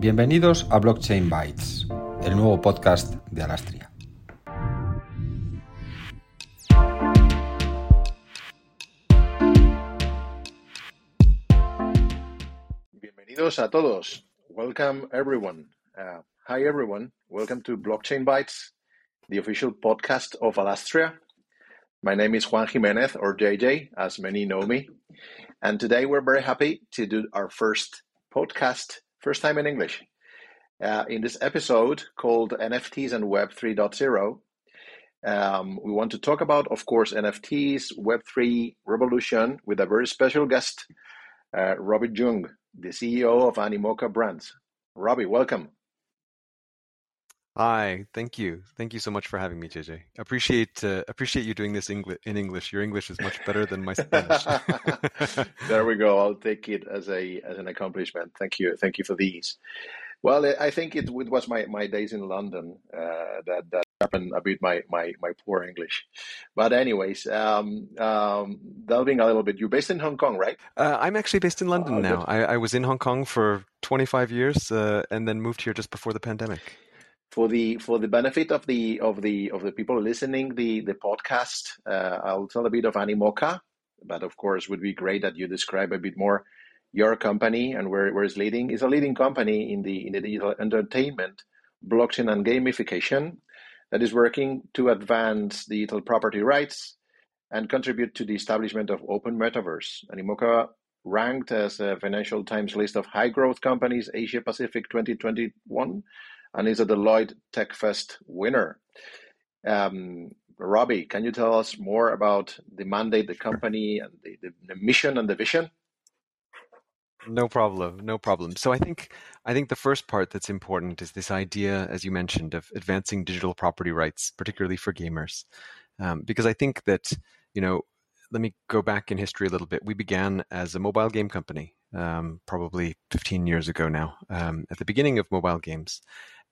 Bienvenidos a Blockchain Bytes, el nuevo podcast de Alastria. Bienvenidos a todos. Welcome everyone. Uh, hi everyone. Welcome to Blockchain Bytes, the official podcast of Alastria. My name is Juan Jimenez or JJ, as many know me. And today we're very happy to do our first podcast first time in English. Uh, in this episode called NFTs and Web 3.0, um, we want to talk about, of course, NFTs, Web3 revolution with a very special guest, uh, Robby Yung, the CEO of Animoca Brands. Robby, welcome. Hi, thank you, thank you so much for having me, JJ. Appreciate uh, appreciate you doing this Engli- in English. Your English is much better than my Spanish. there we go. I'll take it as a as an accomplishment. Thank you, thank you for these. Well, I think it, it was my, my days in London uh, that that happened a bit my my my poor English. But anyways, um, um, delving a little bit. You're based in Hong Kong, right? Uh, I'm actually based in London oh, now. I, I, was in Hong Kong for 25 years uh, and then moved here just before the pandemic for the for the benefit of the of the of the people listening the the podcast, uh, I'll tell a bit of Animoca, but of course, would be great that you describe a bit more your company and where, where it's leading. It's a leading company in the in the digital entertainment, blockchain, and gamification that is working to advance digital property rights and contribute to the establishment of open metaverse. Animoca ranked as a Financial Times list of high growth companies Asia Pacific 2021 and is a Deloitte TechFest winner. Um, Robby, can you tell us more about the mandate, the company, and the, the, the mission and the vision? No problem, no problem. So I think I think the first part that's important is this idea, as you mentioned, of advancing digital property rights, particularly for gamers, um, because I think that you know. Let me go back in history a little bit. We began as a mobile game company, um, probably 15 years ago now, um, at the beginning of mobile games,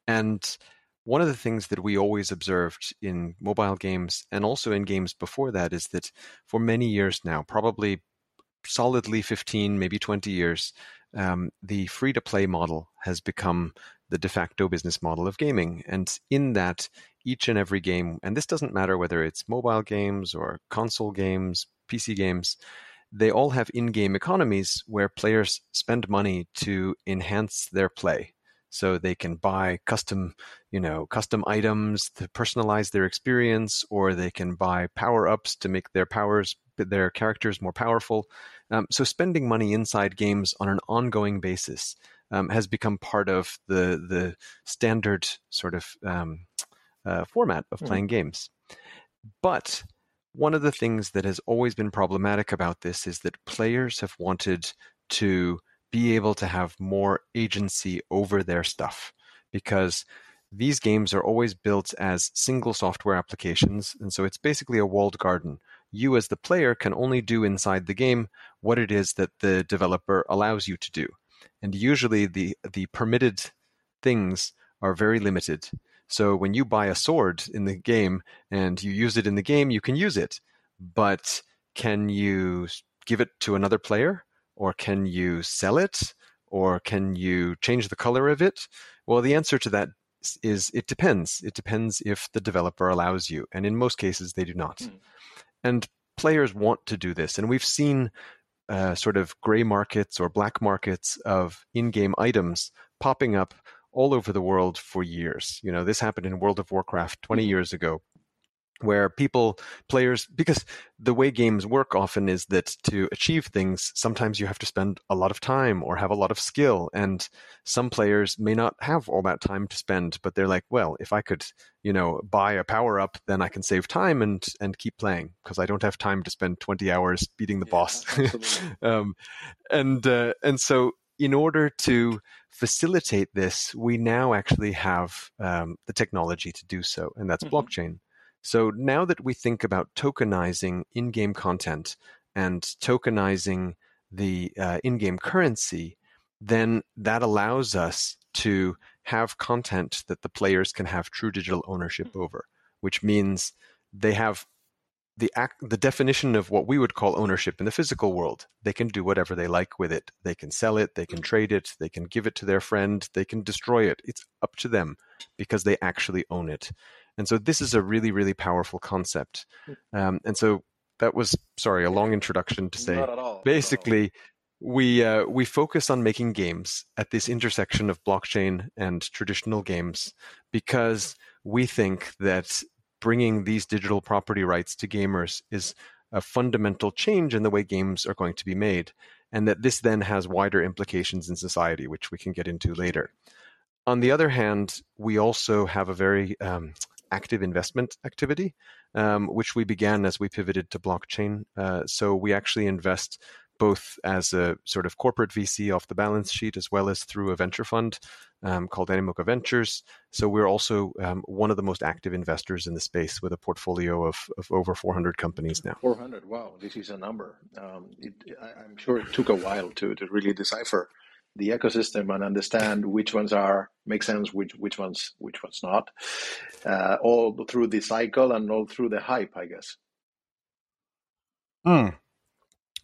and one of the things that we always observed in mobile games and also in games before that is that for many years now, probably solidly 15, maybe 20 years, um, the free to play model has become the de facto business model of gaming. And in that, each and every game, and this doesn't matter whether it's mobile games or console games, PC games, they all have in game economies where players spend money to enhance their play so they can buy custom you know custom items to personalize their experience or they can buy power ups to make their powers their characters more powerful um, so spending money inside games on an ongoing basis um, has become part of the the standard sort of um, uh, format of hmm. playing mm. games but one of the things that has always been problematic about this is that players have wanted to be able to have more agency over their stuff because these games are always built as single software applications. And so it's basically a walled garden. You, as the player, can only do inside the game what it is that the developer allows you to do. And usually the, the permitted things are very limited. So when you buy a sword in the game and you use it in the game, you can use it. But can you give it to another player? Or can you sell it? Or can you change the color of it? Well, the answer to that is it depends. It depends if the developer allows you. And in most cases, they do not. Mm. And players want to do this. And we've seen uh, sort of gray markets or black markets of in game items popping up all over the world for years. You know, this happened in World of Warcraft 20 mm-hmm. years ago where people players because the way games work often is that to achieve things sometimes you have to spend a lot of time or have a lot of skill and some players may not have all that time to spend but they're like well if i could you know buy a power up then i can save time and and keep playing because i don't have time to spend 20 hours beating the yeah, boss um, and uh, and so in order to facilitate this, we now actually have um, the technology to do so, and that's mm-hmm. blockchain. So now that we think about tokenizing in game content and tokenizing the uh, in game currency, then that allows us to have content that the players can have true digital ownership mm-hmm. over, which means they have the act, the definition of what we would call ownership in the physical world. They can do whatever they like with it. They can sell it, they can trade it, they can give it to their friend, they can destroy it. It's up to them because they actually own it. And so this is a really, really powerful concept. Um, and so that was sorry, a long introduction to say basically we uh, we focus on making games at this intersection of blockchain and traditional games because we think that bringing these digital property rights to gamers is a fundamental change in the way games are going to be made, and that this then has wider implications in society, which we can get into later. On the other hand, we also have a very um, active investment activity, um, which we began as we pivoted to blockchain. Uh, so we actually invest both as a sort of corporate VC off the balance sheet as well as through a venture fund um, called Animoca Ventures. So we're also um, one of the most active investors in the space with a portfolio of, of over 400 companies now. 400, wow, this is a number. Um, it, I, am sure it took a while to, to really decipher the ecosystem and understand which ones are make sense, which which ones which ones not, uh, all through the cycle and all through the hype, I guess. Mm.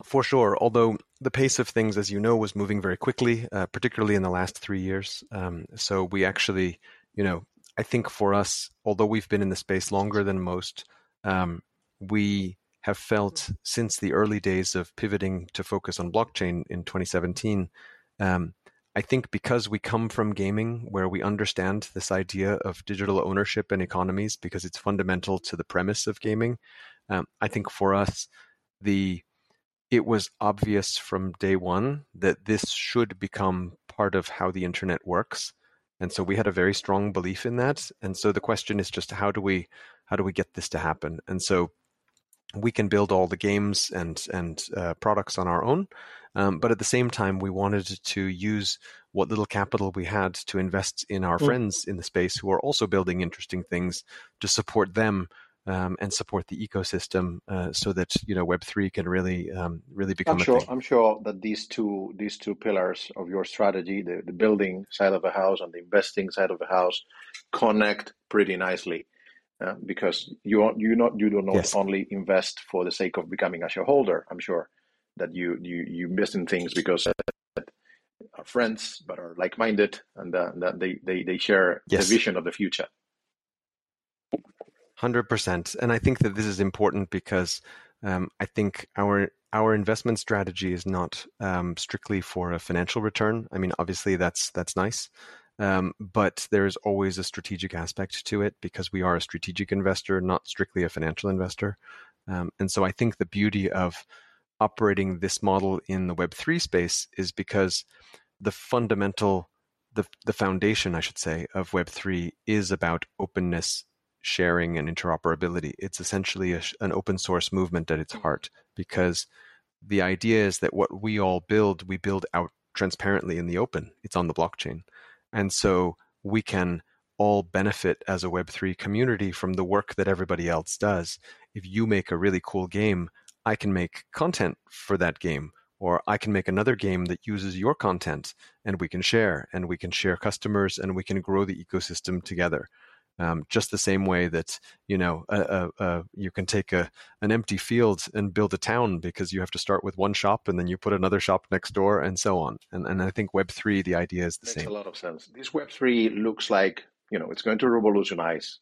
For sure. Although the pace of things, as you know, was moving very quickly, uh, particularly in the last three years. Um, so we actually, you know, I think for us, although we've been in the space longer than most, um, we have felt since the early days of pivoting to focus on blockchain in 2017. Um, I think because we come from gaming, where we understand this idea of digital ownership and economies, because it's fundamental to the premise of gaming. Um, I think for us, the it was obvious from day one that this should become part of how the internet works and so we had a very strong belief in that and so the question is just how do we how do we get this to happen and so we can build all the games and and uh, products on our own um, but at the same time we wanted to use what little capital we had to invest in our mm. friends in the space who are also building interesting things to support them um, and support the ecosystem uh, so that you know Web three can really um, really become. I'm sure. I'm sure that these two these two pillars of your strategy, the, the building side of the house and the investing side of the house, connect pretty nicely. Uh, because you you not you do not yes. only invest for the sake of becoming a shareholder. I'm sure that you you you invest in things because are friends but are like minded and uh, that they, they they share yes. the vision of the future. Hundred percent, and I think that this is important because um, I think our our investment strategy is not um, strictly for a financial return. I mean, obviously that's that's nice, um, but there is always a strategic aspect to it because we are a strategic investor, not strictly a financial investor. Um, and so I think the beauty of operating this model in the Web three space is because the fundamental the the foundation, I should say, of Web three is about openness sharing and interoperability. It's essentially a, an open source movement at its mm-hmm. heart because the idea is that what we all build, we build out transparently in the open. It's on the blockchain. And so we can all benefit as a Web3 community from the work that everybody else does. If you make a really cool game, I can make content for that game. Or I can make another game that uses your content and we can share and we can share customers and we can grow the ecosystem together. Um, just the same way that you know uh, uh, you can take a an empty field and build a town because you have to start with one shop and then you put another shop next door and so on. And and I think Web three the idea is the Makes same. a lot of sense. This Web three looks like you know it's going to revolutionize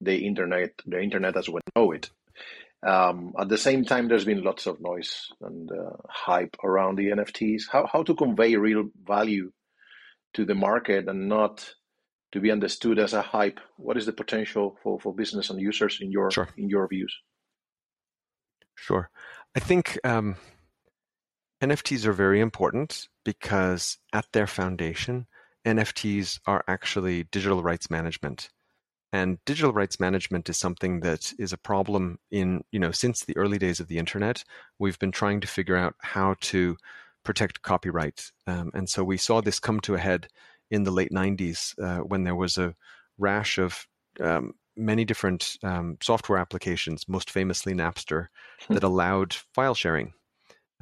the internet the internet as we know it. Um, at the same time, there's been lots of noise and uh, hype around the NFTs. How how to convey real value to the market and not to be understood as a hype? What is the potential for, for business and users in your sure. in your views? Sure, I think um, NFTs are very important because at their foundation, NFTs are actually digital rights management. And digital rights management is something that is a problem in, you know, since the early days of the internet. We've been trying to figure out how to protect copyright. Um, and so we saw this come to a head in the late 90s uh, when there was a rash of um, many different um, software applications, most famously Napster, hmm. that allowed file sharing,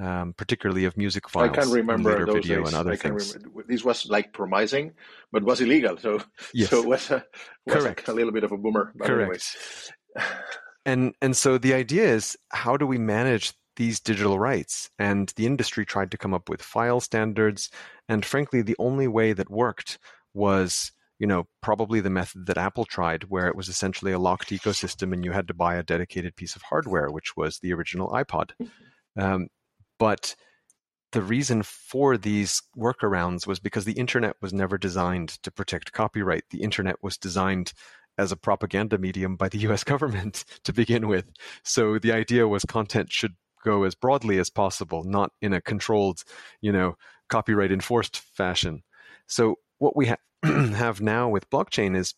um, particularly of music files. I can remember those video days. and other I things. Remember. This was like promising, but was illegal. So, yes. so it was, a, was Correct. a little bit of a boomer. Correct. and and so the idea is how do we manage these digital rights? And the industry tried to come up with file standards, and frankly, the only way that worked was you know probably the method that Apple tried, where it was essentially a locked ecosystem, and you had to buy a dedicated piece of hardware, which was the original iPod. Mm-hmm. Um, but the reason for these workarounds was because the internet was never designed to protect copyright. The internet was designed as a propaganda medium by the US government to begin with. So the idea was content should go as broadly as possible, not in a controlled, you know, copyright enforced fashion. So what we ha- have now with blockchain is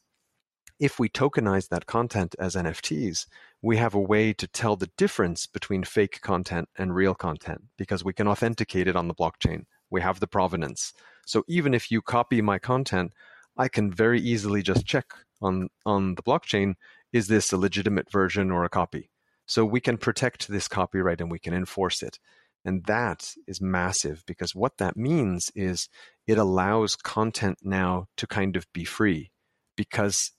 if we tokenize that content as NFTs, we have a way to tell the difference between fake content and real content because we can authenticate it on the blockchain. We have the provenance. So even if you copy my content, I can very easily just check on, on the blockchain is this a legitimate version or a copy? So we can protect this copyright and we can enforce it. And that is massive because what that means is it allows content now to kind of be free because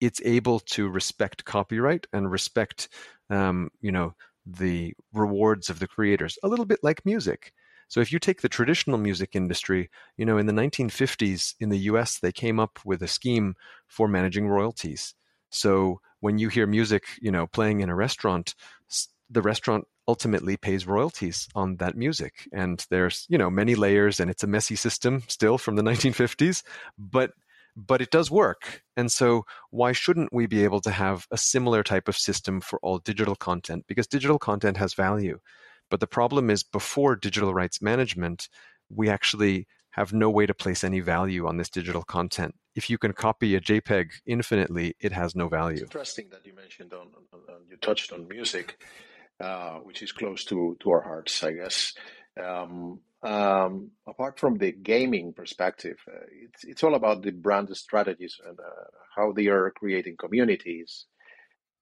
it's able to respect copyright and respect, um, you know, the rewards of the creators, a little bit like music. So if you take the traditional music industry, you know, in the 1950s in the US, they came up with a scheme for managing royalties. So when you hear music, you know, playing in a restaurant, the restaurant ultimately pays royalties on that music. And there's, you know, many layers and it's a messy system still from the 1950s, but but it does work. And so, why shouldn't we be able to have a similar type of system for all digital content? Because digital content has value. But the problem is, before digital rights management, we actually have no way to place any value on this digital content. If you can copy a JPEG infinitely, it has no value. It's interesting that you mentioned on, on, on you touched on music, uh, which is close to, to our hearts, I guess. Um, um, apart from the gaming perspective, uh, it's it's all about the brand strategies and uh, how they are creating communities,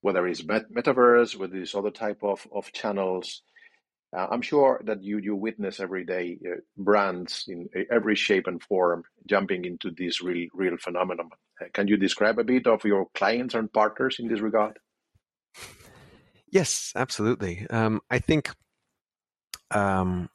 whether it's met- metaverse, whether it's other type of of channels. Uh, I'm sure that you you witness every day uh, brands in every shape and form jumping into this real real phenomenon. Uh, can you describe a bit of your clients and partners in this regard? Yes, absolutely. Um, I think. Um,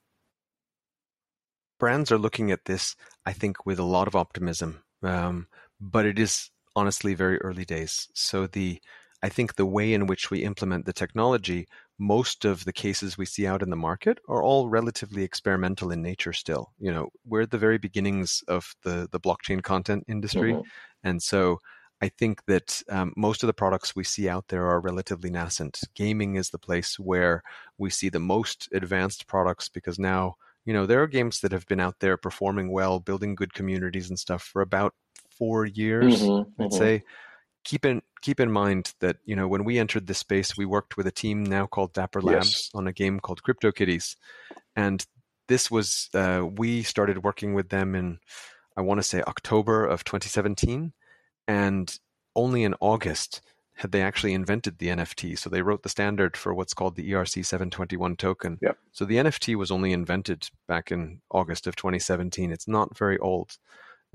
brands are looking at this, I think, with a lot of optimism. Um, but it is honestly very early days. So the I think the way in which we implement the technology, most of the cases we see out in the market are all relatively experimental in nature still. You know, we're at the very beginnings of the the blockchain content industry. Mm-hmm. And so I think that um, most of the products we see out there are relatively nascent. Gaming is the place where we see the most advanced products because now you know, there are games that have been out there performing well, building good communities and stuff for about four years. Mm-hmm, I'd mm-hmm. say keep in keep in mind that you know when we entered this space, we worked with a team now called Dapper Labs yes. on a game called CryptoKitties, and this was uh, we started working with them in I want to say October of 2017, and only in August had they actually invented the NFT. So they wrote the standard for what's called the ERC 721 token. Yep. So the NFT was only invented back in August of 2017. It's not very old.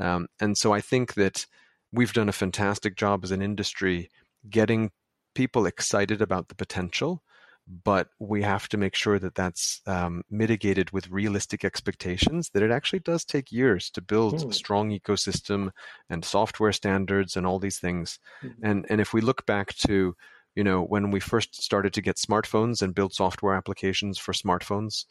Um, and so I think that we've done a fantastic job as an industry getting people excited about the potential but we have to make sure that that's um, mitigated with realistic expectations that it actually does take years to build mm. a strong ecosystem and software standards and all these things mm. and and if we look back to you know when we first started to get smartphones and build software applications for smartphones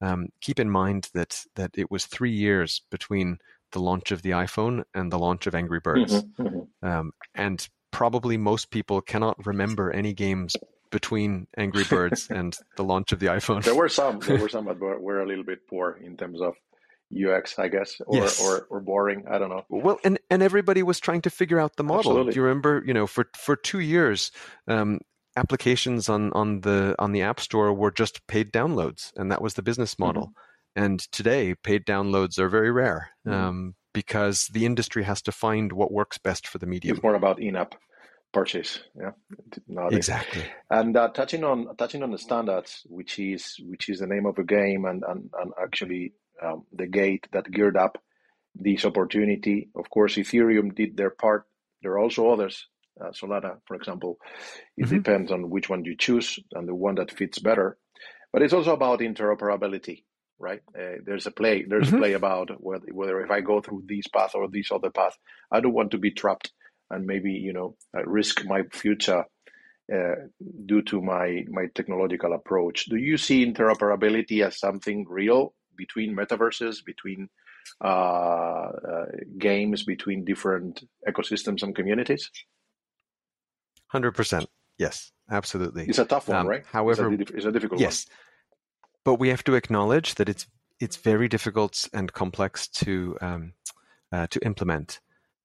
um, keep in mind that that it was three years between the launch of the iphone and the launch of angry birds mm-hmm, mm-hmm. Um, and probably most people cannot remember any games between Angry Birds and the launch of the iPhone. There were some. There were some that were, were a little bit poor in terms of UX, I guess, or, yes. or, or boring. I don't know. Well, and, and everybody was trying to figure out the model. Absolutely. Do you remember? You know, for for two years, um, applications on on the on the App Store were just paid downloads, and that was the business model. Mm-hmm. And today, paid downloads are very rare mm-hmm. um, because the industry has to find what works best for the medium. It's more about in-app purchase. Yeah, exactly. And uh, touching on touching on the standards, which is which is the name of the game, and and, and actually um, the gate that geared up this opportunity. Of course, Ethereum did their part. There are also others uh, Solana, for example. It mm-hmm. depends on which one you choose and the one that fits better. But it's also about interoperability, right? Uh, there's a play. There's mm-hmm. a play about whether, whether if I go through this path or this other path, I don't want to be trapped and maybe you know risk my future uh, due to my my technological approach. Do you see interoperability as something real between metaverses, between uh, uh, games, between different ecosystems and communities? Hundred percent. Yes, absolutely. It's a tough one, um, right? However, it's a, it's a difficult yes, one. But we have to acknowledge that it's it's very difficult and complex to um, uh, to implement.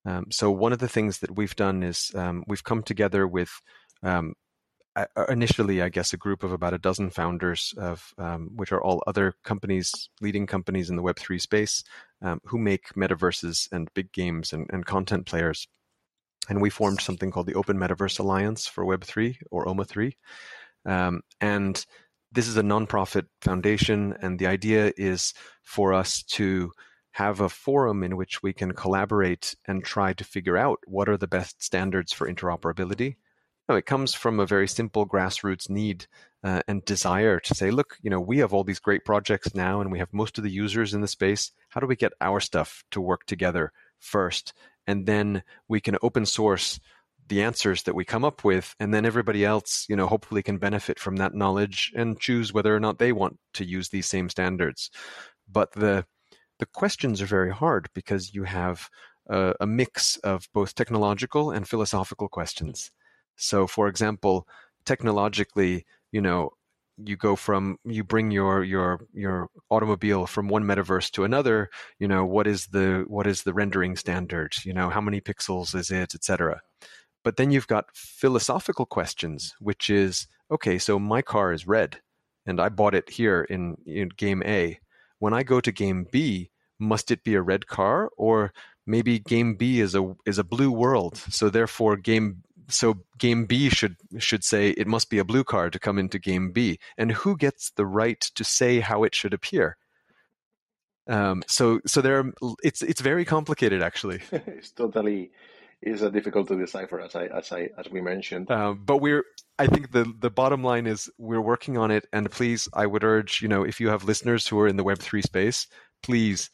Um, so one of the things that we've done is um, we've come together with um, initially, I guess, a group of about a dozen founders of um, which are all other companies, leading companies in the Web three space, um, who make metaverses and big games and, and, content players. And we formed something called the Open Metaverse Alliance for Web three or OMA three, and this is a nonprofit foundation, and the idea is for us to have a forum in which we can collaborate and try to figure out what are the best standards for interoperability no, it comes from a very simple grassroots need uh, and desire to say, look, you know, we have all these great projects now, and we have most of the users in the space. How do we get our stuff to work together first, and then we can open source the answers that we come up with, and then everybody else, you know, hopefully can benefit from that knowledge and choose whether or not they want to use these same standards. But the the questions are very hard because you have a, a mix of both technological and philosophical questions. So, for example, technologically, you know, you go from you bring your your your automobile from one metaverse to another you know what is the what is the rendering standard you know how many pixels is it etc but then you've got philosophical questions which is okay so my car is red and i bought it here in, in game a when i go to game b must it be a red car or maybe game b is a is a blue world so therefore game so game B should should say it must be a blue card to come into game B, and who gets the right to say how it should appear? Um, so so there, it's it's very complicated actually. it's totally is uh, difficult to decipher as I as I as we mentioned. Uh, but we're I think the the bottom line is we're working on it, and please, I would urge you know if you have listeners who are in the Web three space, please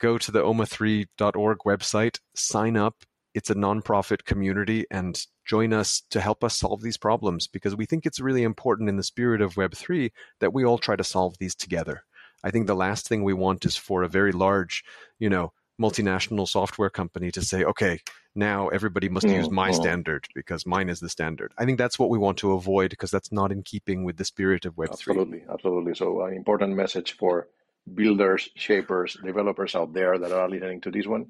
go to the oma3.org website, sign up. It's a nonprofit community, and join us to help us solve these problems because we think it's really important in the spirit of Web3 that we all try to solve these together. I think the last thing we want is for a very large, you know, multinational software company to say, okay, now everybody must use my mm-hmm. standard because mine is the standard. I think that's what we want to avoid because that's not in keeping with the spirit of Web3. Absolutely, absolutely. So, an important message for builders, shapers, developers out there that are listening to this one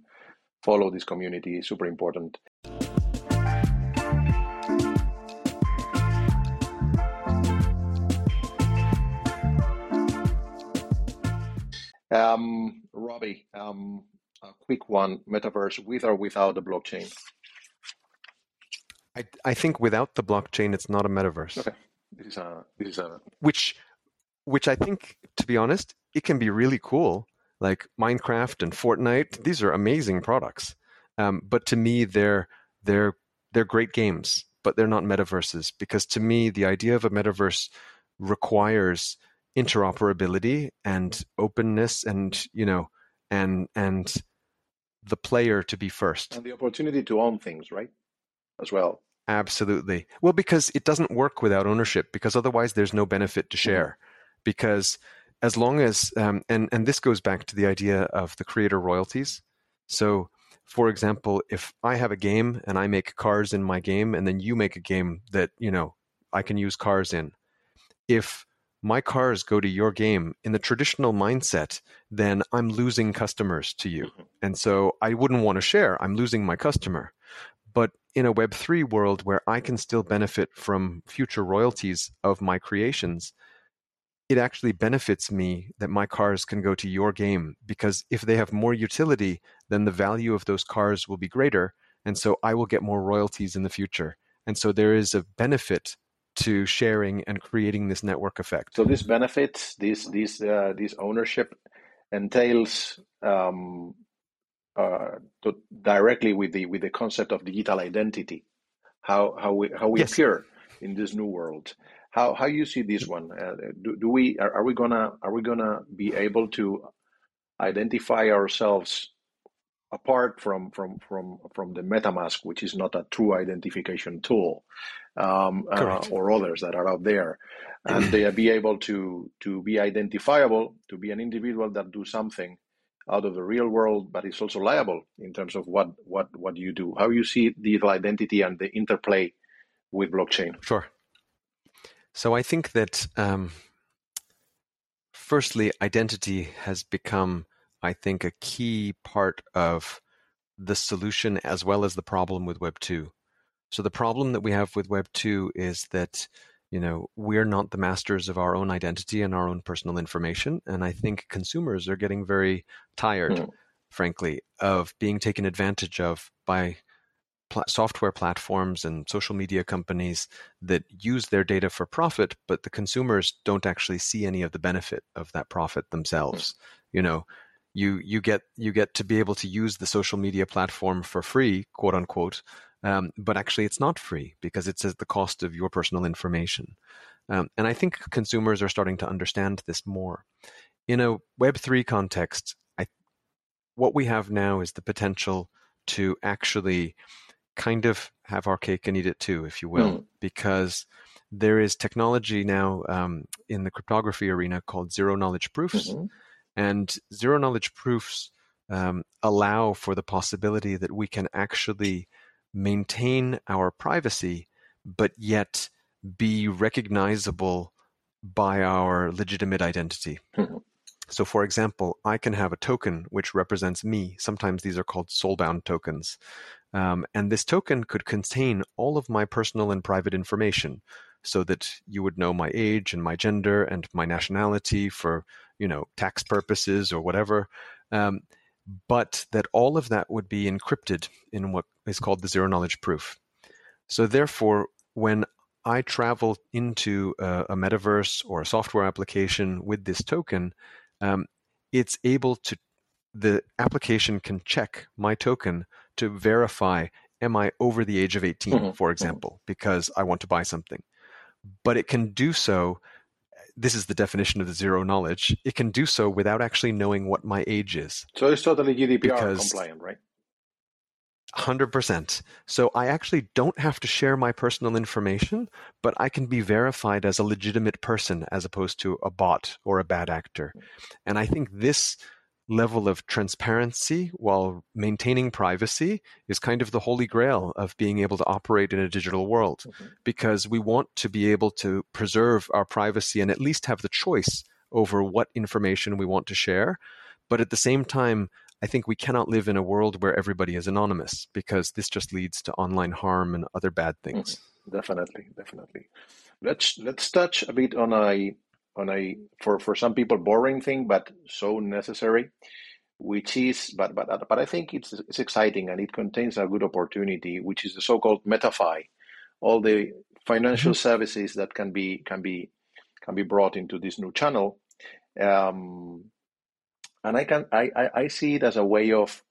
follow this community, super important. Um, Robby, um, a quick one: metaverse with or without the blockchain? I, I think without the blockchain, it's not a metaverse. Okay, this is a this is a which which I think, to be honest, it can be really cool. Like Minecraft and Fortnite, these are amazing products. Um, but to me, they're they're they're great games, but they're not metaverses because to me, the idea of a metaverse requires interoperability and openness and you know and and the player to be first. And the opportunity to own things right? As well. Absolutely. Well because it doesn't work without ownership because otherwise there's no benefit to share. Mm-hmm. because as long as um, and and this goes back to the idea of the creator royalties. So for example if i have a game and i make cars in my game and then you make a game that you know i can use cars in. If my cars go to your game in the traditional mindset, then I'm losing customers to you. Mm-hmm. And so I wouldn't want to share. I'm losing my customer. But in a Web3 world where I can still benefit from future royalties of my creations, it actually benefits me that my cars can go to your game because if they have more utility, then the value of those cars will be greater. And so I will get more royalties in the future. And so there is a benefit to sharing and creating this network effect. So this benefits, this this uh, this ownership entails um, uh, directly with the with the concept of digital identity how how we how we Yes. appear in this new world. How how you see this one? Uh, do, do we are, are we gonna are we gonna be able to identify ourselves apart from from from from the MetaMask, which is not a true identification tool, um, uh, or others that are out there, and they be able to to be identifiable, to be an individual that do something out of the real world, but is also liable in terms of what what what you do. How you see digital identity and the interplay with blockchain. Sure. So I think that um, firstly, identity has become, I think, a key part of the solution as well as the problem with Web two. So the problem that we have with Web two is that you know we're not the masters of our own identity and our own personal information, and I think consumers are getting very tired, Mm. frankly, of being taken advantage of by pla- software platforms and social media companies that use their data for profit, but the consumers don't actually see any of the benefit of that profit themselves. You know, you you get you get to be able to use the social media platform for free, quote unquote, um, but actually it's not free because it's at the cost of your personal information. Um, and I think consumers are starting to understand this more. In a Web three context, I what we have now is the potential to actually kind of have our cake and eat it too, if you will, Mm. because there is technology now um, in the cryptography arena called zero knowledge proofs, Mhm. And zero knowledge proofs um, allow for the possibility that we can actually maintain our privacy, but yet be recognizable by our legitimate identity. Mhm. So, for example, I can have a token which represents me. Sometimes these are called soulbound tokens. Um, and this token could contain all of my personal and private information so that you would know my age and my gender and my nationality for, you know, tax purposes or whatever. Um, but that all of that would be encrypted in what is called the zero knowledge proof. So, therefore, when I travel into a, a metaverse or a software application with this token, um, it's able to, the application can check my token to verify am I over the age of 18, Mhm, for mhm. example, because I want to buy something. But it can do so. This is the definition of the zero knowledge. It can do so without actually knowing what my age is. So it's totally GDPR Because- compliant, right? 100%. So I actually don't have to share my personal information, but I can be verified as a legitimate person as opposed to a bot or a bad actor. And I think this level of transparency while maintaining privacy is kind of the holy grail of being able to operate in a digital world Mhm. because we want to be able to preserve our privacy and at least have the choice over what information we want to share. But at the same time, I think we cannot live in a world where everybody is anonymous because this just leads to online harm and other bad things. Definitely, definitely. Let's let's touch a bit on a on a for for some people boring thing, but so necessary, which is but but but I think it's it's exciting and it contains a good opportunity, which is the so-called MetaFi, all the financial services that can be can be can be brought into this new channel. Um, and I can I, I, I see it as a way of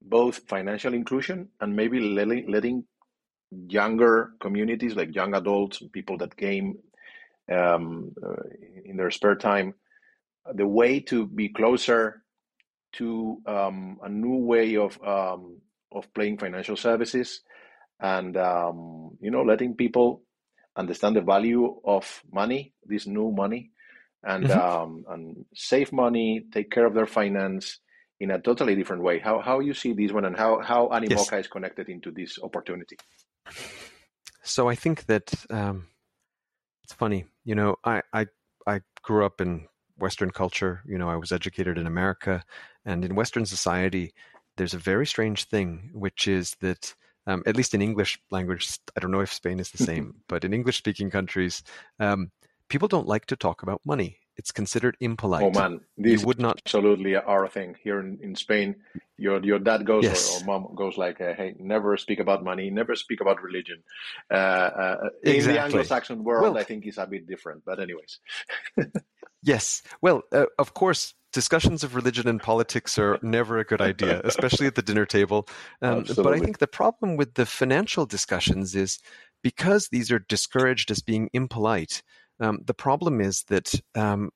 both financial inclusion and maybe letting letting younger communities like young adults, people that game um, in their spare time, the way to be closer to um, a new way of um, of playing financial services, and um, you know, letting people understand the value of money, this new money, and Mhm. um, and save money, take care of their finance in a totally different way. How how you see this one, and how how Animoca is connected into this opportunity? So I think that um, it's funny. You know, I, I I grew up in Western culture. You know, I was educated in America, and in Western society, there's a very strange thing, which is that um, at least in English language, I don't know if Spain is the same, but in English-speaking countries, um, people don't like to talk about money. It's considered impolite. Oh man, you this would not. absolutely are a thing here in, in Spain. Your your dad goes Yes. or, or mom goes like, uh, hey, never speak about money, never speak about religion. Uh, uh, in the Anglo-Saxon world, Well- I think it's a bit different. But anyways, Yes. Well, uh, of course, discussions of religion and politics are never a good idea, especially at the dinner table. Um, but I think the problem with the financial discussions is because these are discouraged as being impolite. Um, the problem is that um,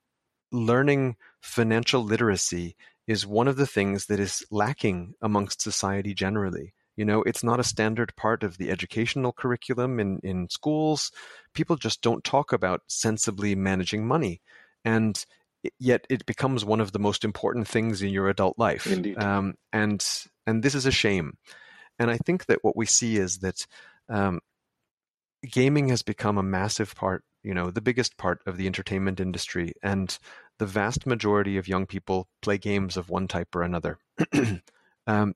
learning financial literacy is one of the things that is lacking amongst society generally. You know, it's not a standard part of the educational curriculum in, in schools. People just don't talk about sensibly managing money. And yet it becomes one of the most important things in your adult life. Indeed. Um, and, and this is a shame. And I think that what we see is that um, gaming has become a massive part, you know, the biggest part of the entertainment industry. And the vast majority of young people play games of one type or another. um,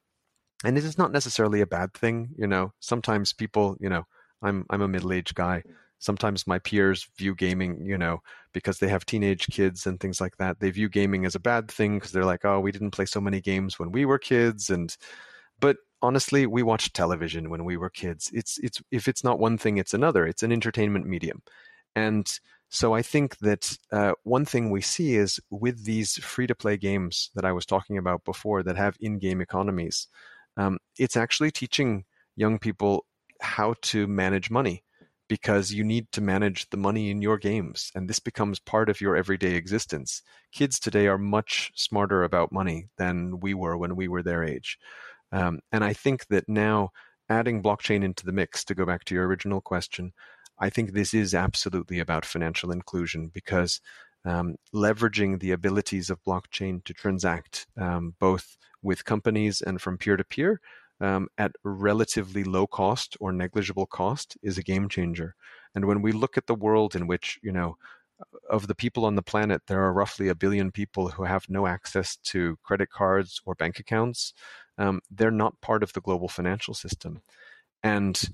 and is not necessarily a bad thing, you know. Sometimes people, you know, I'm I'm a middle-aged guy. Sometimes my peers view gaming, you know, because they have teenage kids and things like that. They view gaming as a bad thing because they're like, "Oh, we didn't play so many games when we were kids." And but honestly, we watched television when we were kids. It's it's if it's not one thing, it's another. It's an entertainment medium, and so I think that uh, one thing we see is with these free to play games that I was talking about before that have in game economies, um, it's actually teaching young people how to manage money because you need to manage the money in your games and this becomes part of your everyday existence. Kids today are much smarter about money than we were when we were their age. Um, and i think that now adding blockchain into the mix to go back to your original question I think this is absolutely about financial inclusion because um, leveraging the abilities of blockchain to transact um, both with companies and from peer to peer at relatively low cost or negligible cost is a game changer. And when we look at the world in which, you know, of the people on the planet, there are roughly a billion people who have no access to credit cards or bank accounts. Um, they're not part of the global financial system. And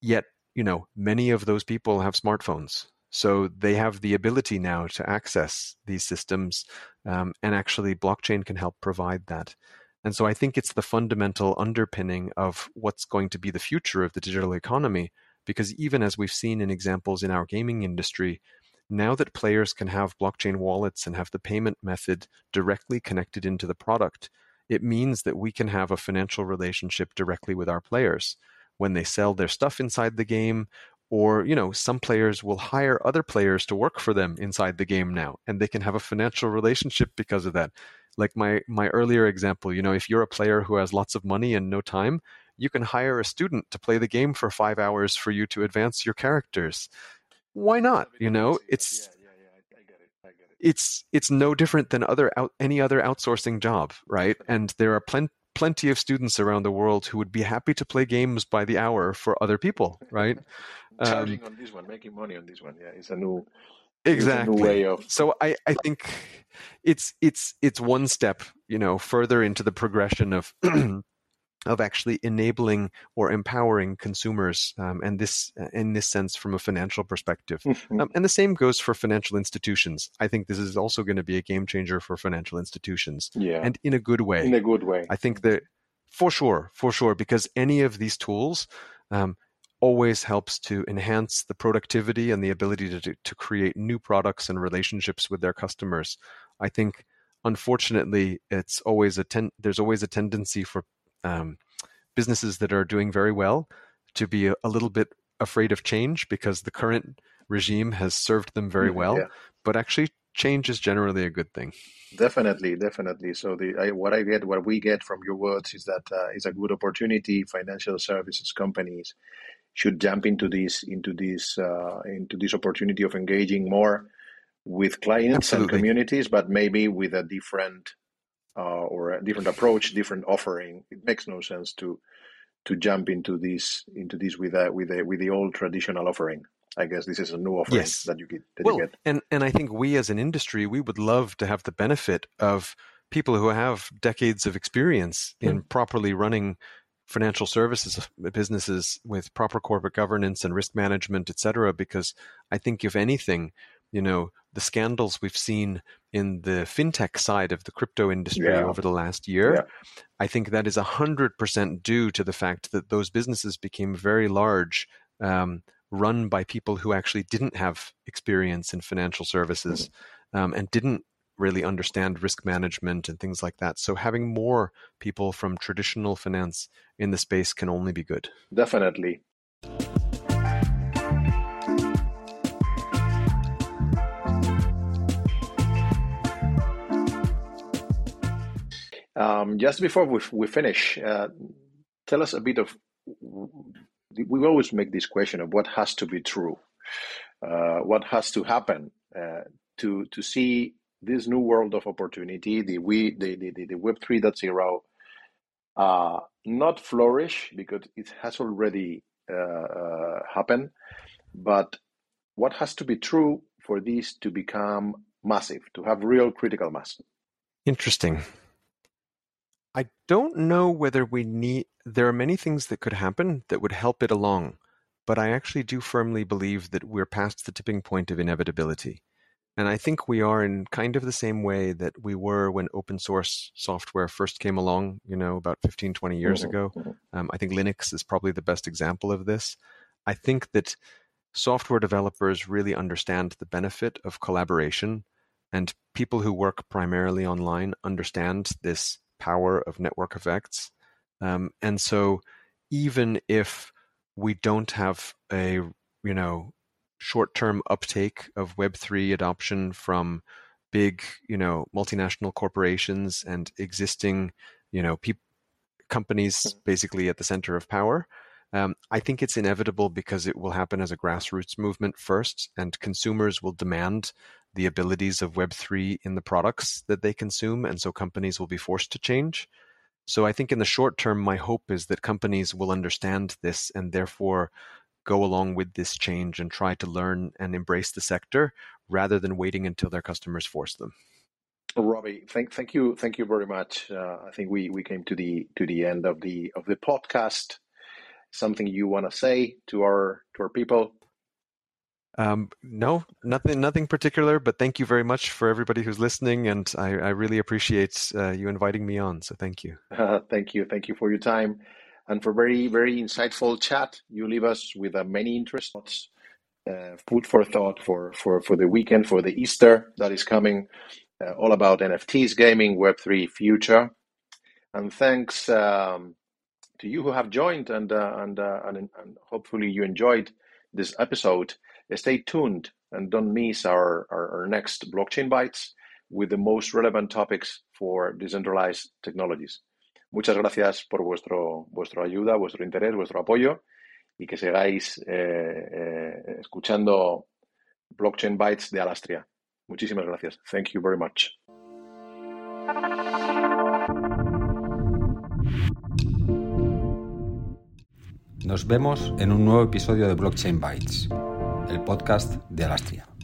yet you know, many of those people have smartphones. So they have the ability now to access these systems, um, and actually, blockchain can help provide that. And so I think it's the fundamental underpinning of what's going to be the future of the digital economy. Because even as we've seen in examples in our gaming industry, now that players can have blockchain wallets and have the payment method directly connected into the product, it means that we can have a financial relationship directly with our players when they sell their stuff inside the game or you know some players will hire other players to work for them inside the game now and they can have a financial relationship because of that. Like my my earlier example you know if you're a player who has lots of money and no time you can hire a student to play the game for 5 hours for you to advance your characters. Why not? you know it's it's it's no different than other out, any other outsourcing job right? And there are plenty plenty of students around the world who would be happy to play games by the hour for other people, right? Charging um, on this one, making money on this one, yeah, it's a new exactly way of. So I I think it's it's it's one step, you know, further into the progression of of actually enabling or empowering consumers, um, and this in this sense from a financial perspective. Mm-hmm. Um, and the same goes for financial institutions. I think this is also going to be a game changer for financial institutions, yeah. and in a good way. In a good way, I think that for sure, for sure, because any of these tools. Um, always helps to enhance the productivity and the ability to, to create new products and relationships with their customers. I think unfortunately it's always a ten- there's always a tendency for um, businesses that are doing very well to be a, a, little bit afraid of change because the current regime has served them very mm-hmm, well. Yeah. But actually, change is generally a good thing. Definitely, definitely. So the I, what I get, what we get from your words is that uh, is a good opportunity. Financial services companies should jump into this into this uh, into this opportunity of engaging more with clients Absolutely. and communities, but maybe with a different uh, or a different approach, different offering. It makes no sense to to jump into this into this with a, with a, with the old traditional offering. I guess this is a new offering yes. that you get. That well, you get. and and I think we as an industry we would love to have the benefit of people who have decades of experience in mm. properly running financial services businesses with proper corporate governance and risk management, et cetera. Because I think if anything, you know, the scandals we've seen in the fintech side of the crypto industry yeah. over the last year, yeah. I think that is 100% due to the fact that those businesses became very large, um, run by people who actually didn't have experience in financial services mm-hmm. um, and didn't really understand risk management and things like that. So having more people from traditional finance in the space can only be good. Definitely. Um, just before we, we finish, uh, tell us a bit of. We always make this question of what has to be true, uh, what has to happen uh, to to see this new world of opportunity, the we the the, the Web three uh, not flourish because it has already uh, uh, happened, but what has to be true for this to become massive, to have real critical mass? Interesting. I don't know whether we need. There are many things that could happen that would help it along, but I actually do firmly believe that we're past the tipping point of inevitability. And I think we are in kind of the same way that we were when open source software first came along, you know, about 15, 20 years mm-hmm. ago. Mm-hmm. Um, I think Linux is probably the best example of this. I think that software developers really understand the benefit of collaboration, and people who work primarily online understand this power of network effects. Um, and so even if we don't have a you know short-term uptake of web3 adoption from big you know multinational corporations and existing you know pe- companies mm-hmm. basically at the center of power um, i think it's inevitable because it will happen as a grassroots movement first and consumers will demand the abilities of Web3 in the products that they consume. And so companies will be forced to change. So I think in the short term, my hope is that companies will understand this and therefore go along with this change and try to learn and embrace the sector rather than waiting until their customers force them. Robby, thank thank you thank you very much. Uh, I think we, we came to the to the end of the of the podcast. Something you want to say to our to our people? Um, no, nothing, nothing particular. But thank you very much for everybody who's listening, and I, I really appreciate uh, you inviting me on. So thank you. Uh, thank you, thank you for your time, and for very, very insightful chat. You leave us with uh, many interests, uh, food for thought for for for the weekend, for the Easter that is coming. Uh, all about NFTs, gaming, Web three future, and thanks um, to you who have joined, and uh, and, and and hopefully you enjoyed this episode. Stay tuned and don't miss our, our, next blockchain bites with the most relevant topics for decentralized technologies. Muchas gracias por vuestro, vuestro ayuda, vuestro interés, vuestro apoyo y que sigáis eh, eh, escuchando Blockchain Bytes de Alastria. Muchísimas gracias. Thank you very much. Nos vemos en un nuevo episodio de Blockchain Bytes el podcast de Alastria.